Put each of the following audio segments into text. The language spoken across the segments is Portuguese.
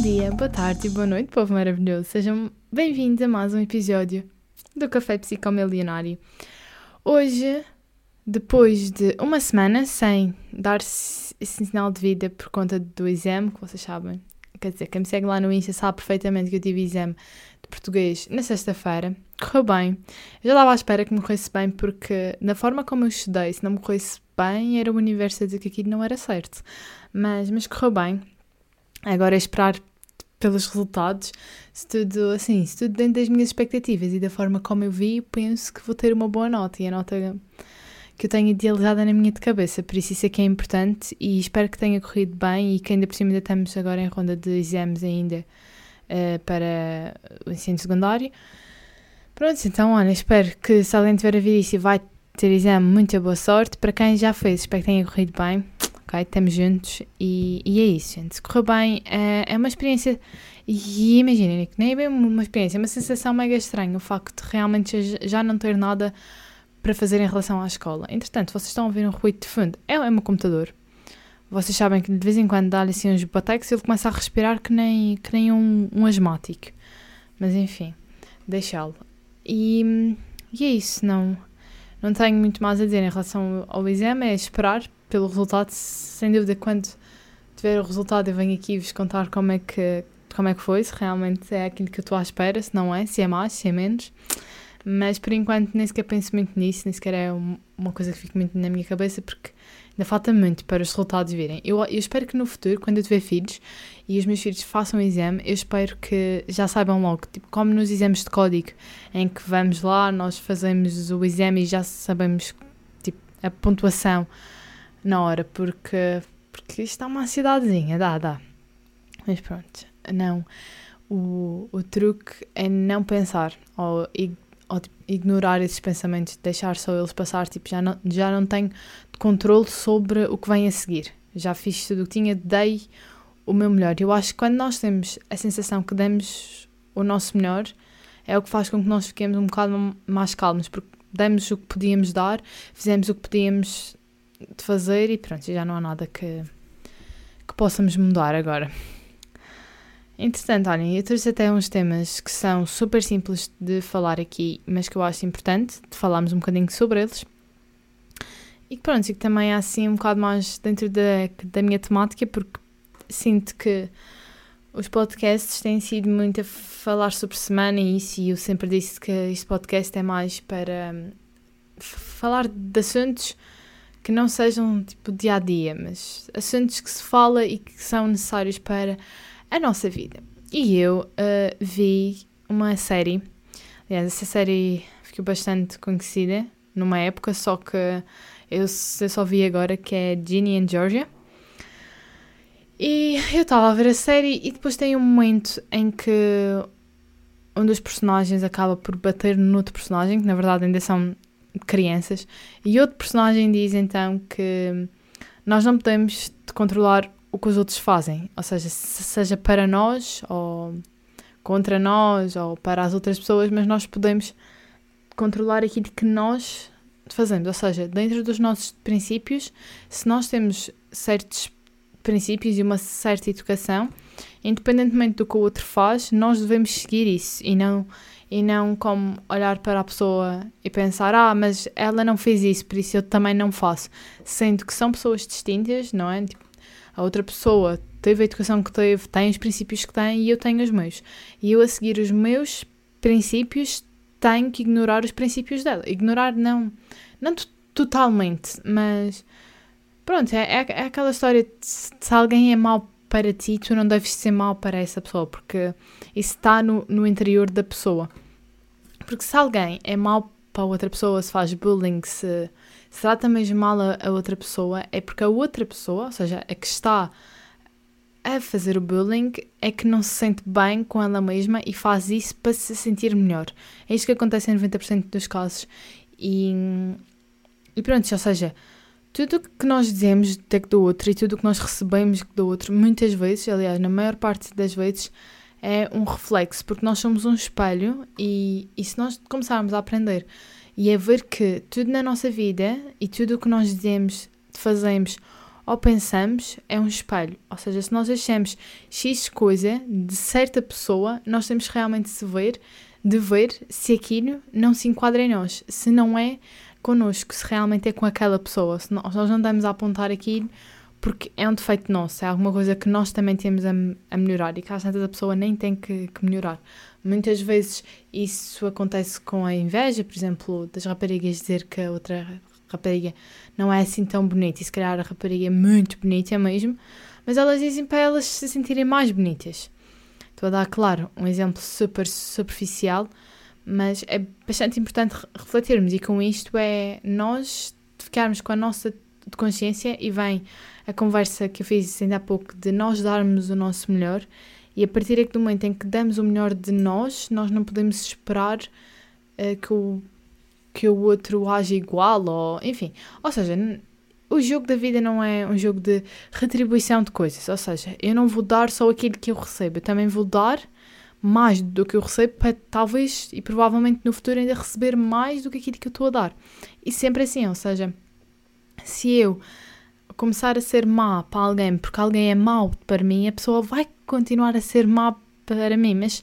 dia, boa tarde e boa noite, povo maravilhoso. Sejam bem-vindos a mais um episódio do Café Psicomilionário. Hoje, depois de uma semana sem dar esse sinal de vida por conta do exame, que vocês sabem, quer dizer, quem me segue lá no Insta sabe perfeitamente que eu tive exame de português na sexta-feira. Correu bem. Eu já estava à espera que me corresse bem, porque na forma como eu estudei, se não me corresse bem, era o universo a dizer que aquilo não era certo. Mas, mas correu bem. Agora é esperar pelos resultados, se tudo assim, se tudo dentro das minhas expectativas e da forma como eu vi, penso que vou ter uma boa nota e a nota que eu tenho idealizada na minha de cabeça, por isso isso é que é importante e espero que tenha corrido bem e que ainda por cima ainda estamos agora em ronda de exames ainda uh, para o ensino secundário. Pronto, então olha, espero que se alguém tiver a ver isso e vai ter exame, muita boa sorte. Para quem já fez, espero que tenha corrido bem ok? Estamos juntos e, e é isso, gente. Se correu bem, é, é uma experiência. E imaginem, que nem é bem uma experiência, é uma sensação mega estranha o facto de realmente já não ter nada para fazer em relação à escola. Entretanto, vocês estão a ouvir um ruído de fundo. É, é o meu computador. Vocês sabem que de vez em quando dá-lhe assim uns batecos e ele começa a respirar que nem, que nem um, um asmático. Mas enfim, deixá-lo. E, e é isso, não, não tenho muito mais a dizer em relação ao exame, é esperar pelo resultado, sem dúvida, quando tiver o resultado eu venho aqui vos contar como é que, como é que foi, se realmente é aquilo que eu estou à espera, se não é, se é mais, se é menos. Mas por enquanto nem sequer penso muito nisso, nem sequer é uma coisa que fica muito na minha cabeça, porque ainda falta muito para os resultados virem. Eu, eu espero que no futuro, quando eu tiver filhos e os meus filhos façam o exame, eu espero que já saibam logo, tipo, como nos exames de código, em que vamos lá, nós fazemos o exame e já sabemos tipo, a pontuação na hora, porque, porque isto é uma ansiedadezinha, dá, dá. Mas pronto, não. O, o truque é não pensar ou, ou tipo, ignorar esses pensamentos, deixar só eles passar. Tipo, já não, já não tenho controle sobre o que vem a seguir. Já fiz tudo o que tinha, dei o meu melhor. Eu acho que quando nós temos a sensação que demos o nosso melhor, é o que faz com que nós fiquemos um bocado mais calmos, porque demos o que podíamos dar, fizemos o que podíamos de fazer e pronto, já não há nada que, que possamos mudar agora. Entretanto, olhem, eu trouxe até uns temas que são super simples de falar aqui, mas que eu acho importante de falarmos um bocadinho sobre eles. E que pronto, e que também é assim um bocado mais dentro da, da minha temática, porque sinto que os podcasts têm sido muito a falar sobre semana e isso, e eu sempre disse que este podcast é mais para hum, falar de assuntos que não sejam tipo dia a dia, mas assuntos que se fala e que são necessários para a nossa vida. E eu uh, vi uma série, aliás, essa série ficou bastante conhecida numa época, só que eu, eu só vi agora que é Ginny and Georgia. E eu estava a ver a série e depois tem um momento em que um dos personagens acaba por bater no outro personagem, que na verdade ainda são crianças. E outro personagem diz então que nós não podemos controlar o que os outros fazem, ou seja, seja para nós ou contra nós ou para as outras pessoas, mas nós podemos controlar aquilo que nós fazemos, ou seja, dentro dos nossos princípios, se nós temos certos princípios e uma certa educação, independentemente do que o outro faz, nós devemos seguir isso e não e não como olhar para a pessoa e pensar, ah, mas ela não fez isso, por isso eu também não faço. Sendo que são pessoas distintas, não é? Tipo, a outra pessoa teve a educação que teve, tem os princípios que tem e eu tenho os meus. E eu a seguir os meus princípios tenho que ignorar os princípios dela. Ignorar não, não totalmente, mas pronto, é, é, é aquela história de se alguém é mau para ti, tu não deves ser mau para essa pessoa, porque isso está no, no interior da pessoa. Porque se alguém é mau para outra pessoa, se faz bullying, se, se trata mesmo mal a, a outra pessoa, é porque a outra pessoa, ou seja, a que está a fazer o bullying, é que não se sente bem com ela mesma e faz isso para se sentir melhor. É isto que acontece em 90% dos casos. E, e pronto, ou seja, tudo que nós dizemos do outro e tudo que nós recebemos do outro, muitas vezes, aliás, na maior parte das vezes, é um reflexo, porque nós somos um espelho e, e se nós começarmos a aprender e a ver que tudo na nossa vida e tudo o que nós dizemos, fazemos ou pensamos é um espelho. Ou seja, se nós achamos X coisa de certa pessoa, nós temos realmente de ver, de ver se aquilo não se enquadra em nós. Se não é connosco, se realmente é com aquela pessoa. Se nós não andamos a apontar aquilo porque é um defeito nosso, é alguma coisa que nós também temos a, a melhorar e que às vezes a pessoa nem tem que, que, melhorar. Muitas vezes isso acontece com a inveja, por exemplo, das raparigas dizer que a outra rapariga não é assim tão bonita e se calhar a rapariga é muito bonita mesmo, mas elas dizem para elas se sentirem mais bonitas. Estou a dar, claro, um exemplo super superficial, mas é bastante importante refletirmos e com isto é nós ficarmos com a nossa consciência e vem a conversa que eu fiz ainda há pouco de nós darmos o nosso melhor e a partir do momento em que damos o melhor de nós, nós não podemos esperar uh, que, o, que o outro age igual ou enfim. Ou seja, o jogo da vida não é um jogo de retribuição de coisas. Ou seja, eu não vou dar só aquilo que eu recebo, eu também vou dar mais do que eu recebo para talvez e provavelmente no futuro ainda receber mais do que aquilo que eu estou a dar. E sempre assim, ou seja, se eu começar a ser má para alguém porque alguém é mau para mim, a pessoa vai continuar a ser má para mim. Mas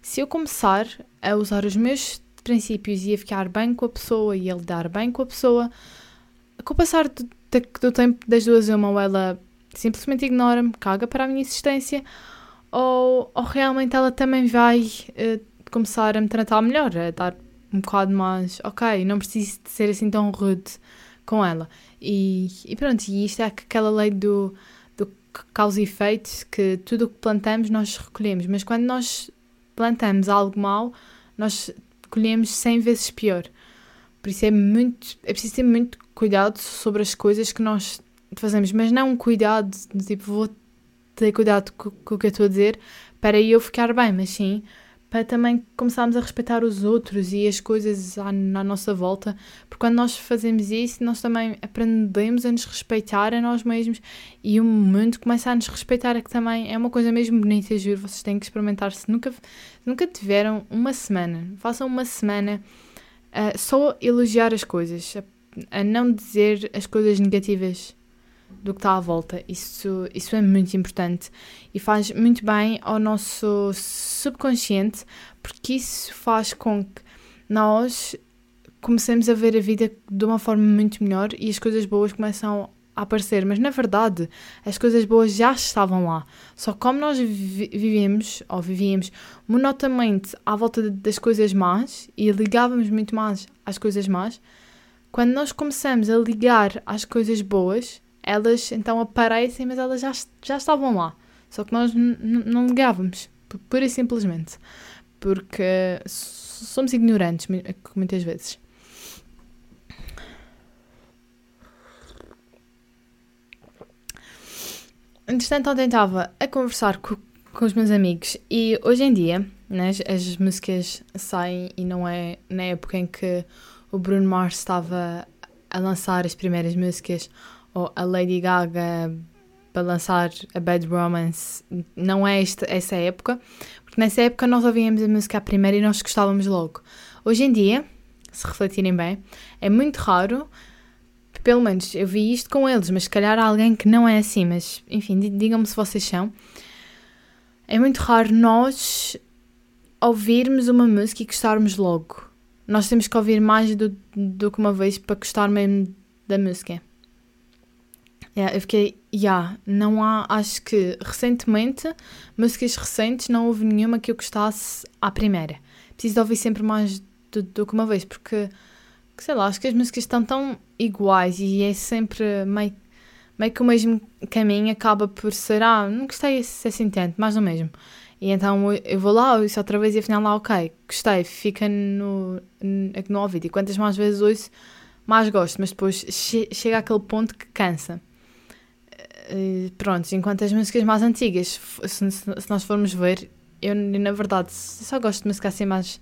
se eu começar a usar os meus princípios e a ficar bem com a pessoa e a lidar bem com a pessoa, com o passar do, do tempo das duas, uma ou ela simplesmente ignora-me, caga para a minha existência, ou, ou realmente ela também vai uh, começar a me tratar melhor, a dar um bocado mais, ok, não preciso de ser assim tão rude com ela. E, e pronto, e isto é aquela lei do, do causa e efeito, que tudo o que plantamos nós recolhemos, mas quando nós plantamos algo mau, nós colhemos 100 vezes pior. Por isso é muito, é preciso ter muito cuidado sobre as coisas que nós fazemos, mas não um cuidado de tipo, vou ter cuidado com, com o que eu estou a dizer para eu ficar bem, mas sim para também começarmos a respeitar os outros e as coisas à, à, nossa volta, porque quando nós fazemos isso, nós também aprendemos a nos respeitar a nós mesmos e o mundo começa a nos respeitar, que também é uma coisa mesmo bonita, juro, vocês têm que experimentar. Se nunca, nunca tiveram uma semana, façam uma semana uh, só elogiar as coisas, a, a não dizer as coisas negativas do que está à volta. Isso, isso é muito importante e faz muito bem ao nosso subconsciente, porque isso faz com que nós comecemos a ver a vida de uma forma muito melhor e as coisas boas começam a aparecer. Mas na verdade, as coisas boas já estavam lá. Só como nós vi vivemos, ou vivíamos, monotamente à volta das coisas más e ligávamos muito mais às coisas más, quando nós começamos a ligar às coisas boas, elas então aparecem, mas elas já, já estavam lá. Só que nós não ligávamos, pura e simplesmente. Porque somos ignorantes muitas vezes. Entretanto, ontem estava a conversar com, com os meus amigos e hoje em dia né, as, as músicas saem e não é na época em que o Bruno Mars estava a lançar as primeiras músicas ou a Lady Gaga para lançar a Bad Romance, não é esta, essa época, porque nessa época nós ouvíamos a música a primeira e nós gostávamos logo. Hoje em dia, se refletirem bem, é muito raro, pelo menos eu vi isto com eles, mas se calhar há alguém que não é assim, mas enfim, digam-me se vocês são. É muito raro nós ouvirmos uma música e gostarmos logo. Nós temos que ouvir mais do, do que uma vez para gostar mesmo da música. Yeah, eu fiquei, yeah, não há, acho que recentemente, músicas recentes, não houve nenhuma que eu gostasse à primeira. Preciso de ouvir sempre mais do, do que uma vez, porque, sei lá, acho que as músicas estão tão iguais e é sempre meio, meio que o mesmo caminho, acaba por ser, ah, não gostei assim tanto, mais do mesmo. E então eu vou lá, ouço outra vez e afinal lá, ok, gostei, fica no, no, no ouvido. E quantas mais vezes ouço, mais gosto, mas depois che chega àquele ponto que cansa. Uh, pronto, enquanto as músicas mais antigas, se, se, nós formos ver, eu na verdade só gosto de música assim mais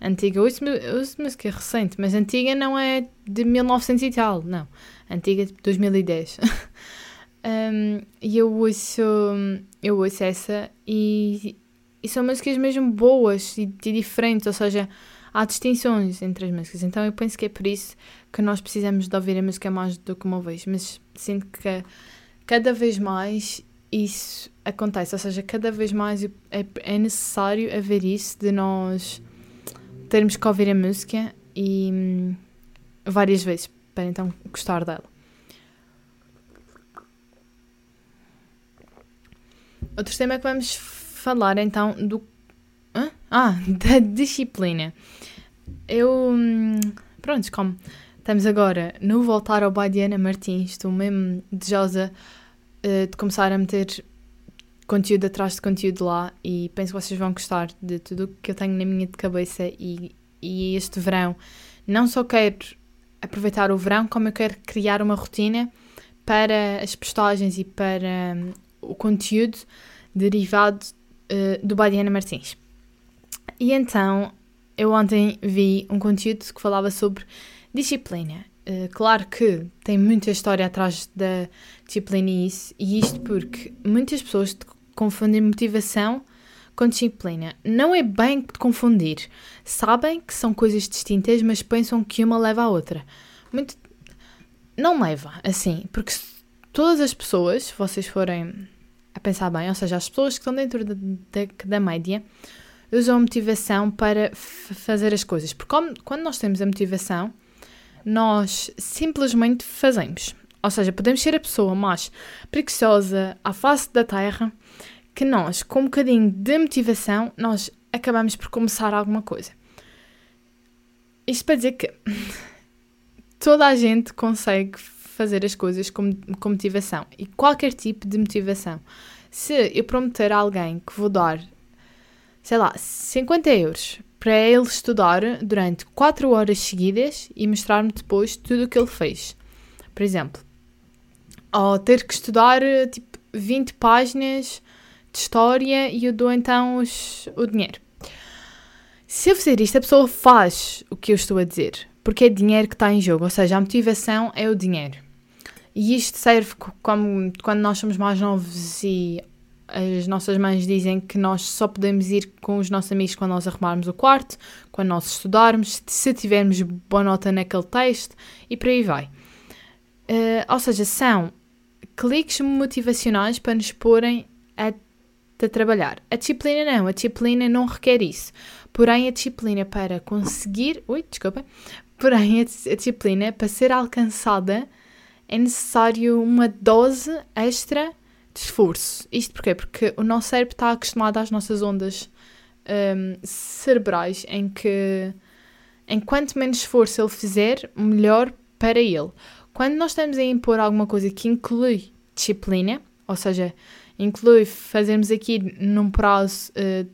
antiga. Eu ouço música recente, mas antiga não é de 1900 e tal, não. Antiga de 2010. um, e eu ouço, eu ouço essa e, e são músicas mesmo boas e, e diferentes, ou seja, há distinções entre as músicas. Então eu penso que é por isso que nós precisamos de ouvir a música mais do que uma vez, mas sinto que cada vez mais isso acontece, ou seja, cada vez mais é, é necessário haver isso de nós termos que ouvir a música e hum, várias vezes para então gostar dela. Outro tema que vamos falar então do. Hã? Ah, da disciplina. Eu. Hum, pronto, como estamos agora no Voltar ao Badiana Martins, estou mesmo desejosa uh, de começar a meter conteúdo atrás de conteúdo lá e penso que vocês vão gostar de tudo o que eu tenho na minha de cabeça e, e este verão não só quero aproveitar o verão, como eu quero criar uma rotina para as postagens e para um, o conteúdo derivado uh, do Badiana Martins. E então, eu ontem vi um conteúdo que falava sobre disciplina. Uh, claro que tem muita história atrás da disciplina e isso, e isto porque muitas pessoas confundem motivação com disciplina. Não é bem de confundir. Sabem que são coisas distintas, mas pensam que uma leva à outra. Muito... Não leva, assim, porque todas as pessoas, se vocês forem a pensar bem, ou seja, as pessoas que estão dentro da, da, da média usam a motivação para fazer as coisas. Porque quando nós temos a motivação, nós simplesmente fazemos. Ou seja, podemos ser a pessoa mais preguiçosa à face da terra que nós, com um bocadinho de motivação, nós acabamos por começar alguma coisa. Isto para dizer que toda a gente consegue fazer as coisas com, com motivação e qualquer tipo de motivação. Se eu prometer a alguém que vou dar, sei lá, 50 euros para ele estudar durante 4 horas seguidas e mostrar-me depois tudo o que ele fez, por exemplo, ou ter que estudar tipo 20 páginas de história e eu dou então os, o dinheiro. Se eu fizer isto, a pessoa faz o que eu estou a dizer, porque é dinheiro que está em jogo, ou seja, a motivação é o dinheiro. E isto serve como quando nós somos mais novos e as nossas mães dizem que nós só podemos ir com os nossos amigos quando nós arrumarmos o quarto, quando nós estudarmos, se tivermos boa nota naquele texto e por aí vai. Uh, ou seja, são cliques motivacionais para nos porem a de trabalhar. A disciplina não, a disciplina não requer isso. Porém, a disciplina para conseguir. Ui, desculpa. Porém, a disciplina para ser alcançada é necessário uma dose extra de esforço. Isto porquê? Porque o nosso cérebro está acostumado às nossas ondas um, cerebrais em que, em quanto menos esforço ele fizer, melhor para ele. Quando nós estamos a impor alguma coisa que inclui disciplina, ou seja, inclui fazermos aqui num prazo uh,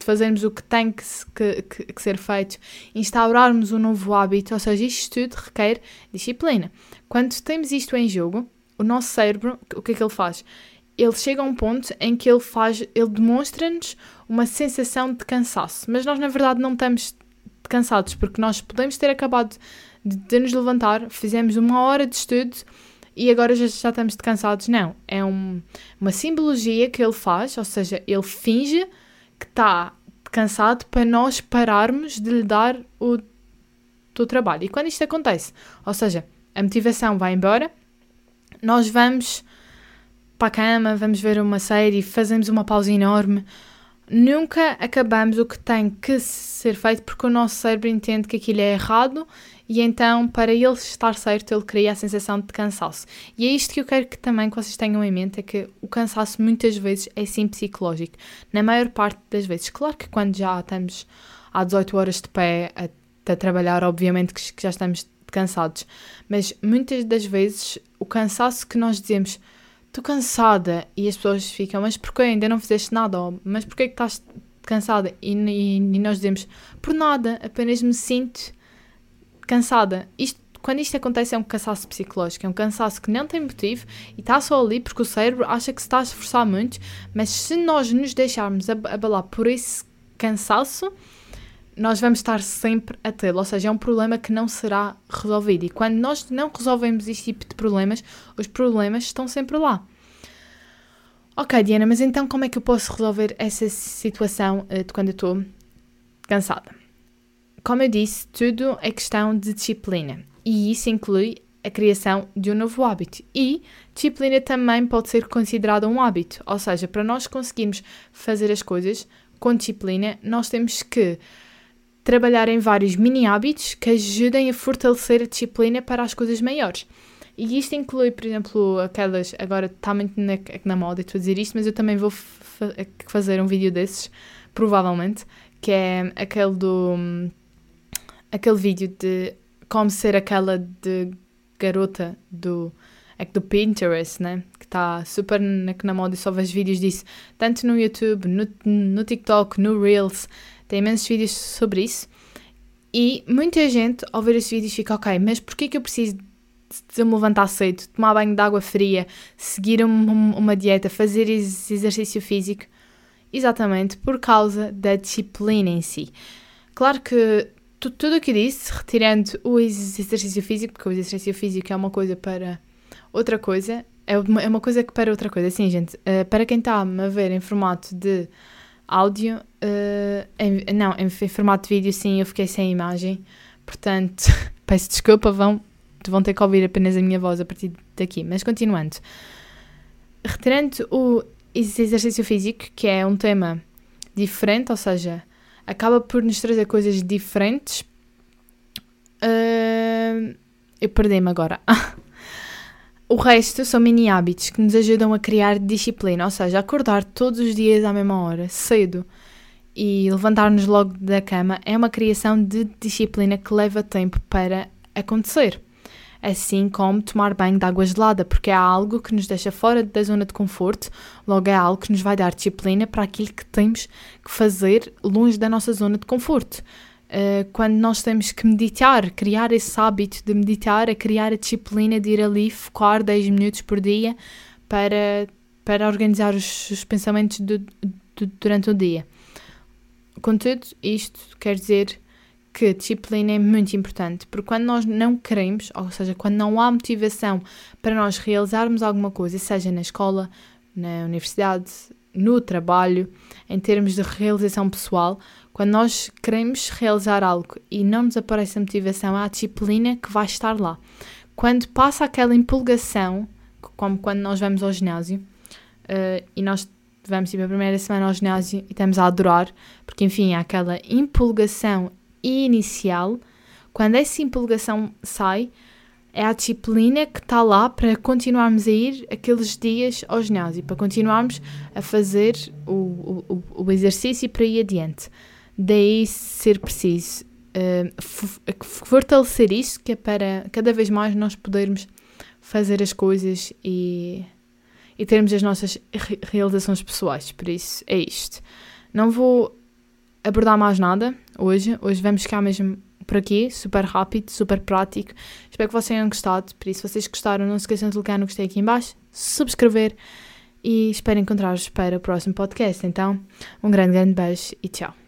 fazermos o que tem que, que, que, ser feito, instaurarmos um novo hábito, ou seja, isto tudo requer disciplina. Quando temos isto em jogo, o nosso cérebro, o que é que ele faz? Ele chega a um ponto em que ele faz, ele demonstra-nos uma sensação de cansaço, mas nós na verdade não estamos cansados, porque nós podemos ter acabado de, de nos levantar, fizemos uma hora de estudo e agora já, já estamos cansados. Não, é um, uma simbologia que ele faz, ou seja, ele finge que está cansado para nós pararmos de lhe dar o, o trabalho. E quando isto acontece, ou seja, a motivação vai embora, nós vamos para a cama, vamos ver uma série, fazemos uma pausa enorme. Nunca acabamos o que tem que ser feito porque o nosso cérebro entende que aquilo é errado e então, para ele estar certo, ele cria a sensação de cansaço. E é isto que eu quero que também que vocês tenham em mente, é que o cansaço muitas vezes é sim psicológico. Na maior parte das vezes. Claro que quando já estamos há 18 horas de pé a, a trabalhar, obviamente que, já estamos cansados. Mas muitas das vezes o cansaço que nós dizemos estou cansada e as pessoas ficam, mas porquê ainda não fizeste nada? Ou, mas porquê que estás cansada? E, e, e, nós dizemos, por nada, apenas me sinto cansada. Isto, quando isto acontece é um cansaço psicológico, é um cansaço que não tem motivo e está só ali porque o cérebro acha que se está a esforçar muito, mas se nós nos deixarmos abalar por esse cansaço, nós vamos estar sempre a tê-lo, ou seja, é um problema que não será resolvido. E quando nós não resolvemos este tipo de problemas, os problemas estão sempre lá. Ok, Diana, mas então como é que eu posso resolver essa situação uh, de quando eu estou cansada? como eu disse, tudo é questão de disciplina. E isso inclui a criação de um novo hábito. E disciplina também pode ser considerada um hábito, ou seja, para nós conseguirmos fazer as coisas com disciplina, nós temos que trabalhar em vários mini hábitos que ajudem a fortalecer a disciplina para as coisas maiores. E isto inclui, por exemplo, aquelas. Agora está muito na, na moda, estou a dizer isto, mas eu também vou fa fazer um vídeo desses, provavelmente, que é aquele do. aquele vídeo de como ser aquela de garota do, é do Pinterest, né? Que está super na, na moda e só vejo vídeos disso, tanto no YouTube, no, no TikTok, no Reels, tem imensos vídeos sobre isso. E muita gente, ao ver esses vídeos, fica, ok, mas porquê que eu preciso de me levantar cedo, tomar banho de água fria, seguir um, uma dieta, fazer exercício físico? Exatamente por causa da disciplina em si. Claro que tudo o que disse, retirando o exercício físico, porque o exercício físico é uma coisa para outra coisa, é uma, é uma coisa que para outra coisa. Assim, gente, uh, para quem está a ver em formato de áudio, uh, em, não, em, em, formato de vídeo, sim, eu fiquei sem imagem, portanto, peço desculpa, vão, vão ter que ouvir apenas a minha voz a partir daqui. Mas continuando, retirando o exercício físico, que é um tema diferente, ou seja, acaba por nos trazer coisas diferentes. Uh, eu perdi-me agora. o resto são mini hábitos que nos ajudam a criar disciplina, ou seja, acordar todos os dias à mesma hora, cedo, e levantar-nos logo da cama é uma criação de disciplina que leva tempo para acontecer. Assim como tomar banho de água gelada, porque é algo que nos deixa fora da zona de conforto, logo é algo que nos vai dar disciplina para aquilo que temos que fazer longe da nossa zona de conforto. Uh, quando nós temos que meditar, criar esse hábito de meditar, é criar a disciplina de ir ali focar 10 minutos por dia para, para organizar os, os pensamentos do, do, durante o dia. Contudo, isto quer dizer que a disciplina é muito importante, porque quando nós não queremos, ou seja, quando não há motivação para nós realizarmos alguma coisa, seja na escola, na universidade, no trabalho, em termos de realização pessoal, quando nós queremos realizar algo e não nos aparece a motivação, há a disciplina que vai estar lá. Quando passa aquela empolgação, como quando nós vamos ao ginásio, uh, e nós vamos tipo a primeira semana ao ginásio e estamos a adorar, porque enfim, há aquela empolgação inicial, quando essa empolgação sai, é a disciplina que está lá para continuarmos a ir aqueles dias ao ginásio, para continuarmos a fazer o, o, o exercício para ir adiante. Daí ser preciso uh, fortalecer isso, que é para cada vez mais nós podermos fazer as coisas e, e termos as nossas realizações pessoais. Por isso, é isto. Não vou abordar mais nada hoje. Hoje vamos ficar mesmo por aqui, super rápido, super prático. Espero que vocês tenham gostado. Por isso, se vocês gostaram, não se esqueçam de clicar no gostei aqui em baixo, subscrever e espero encontrar-vos para o próximo podcast. Então, um grande, grande beijo e tchau.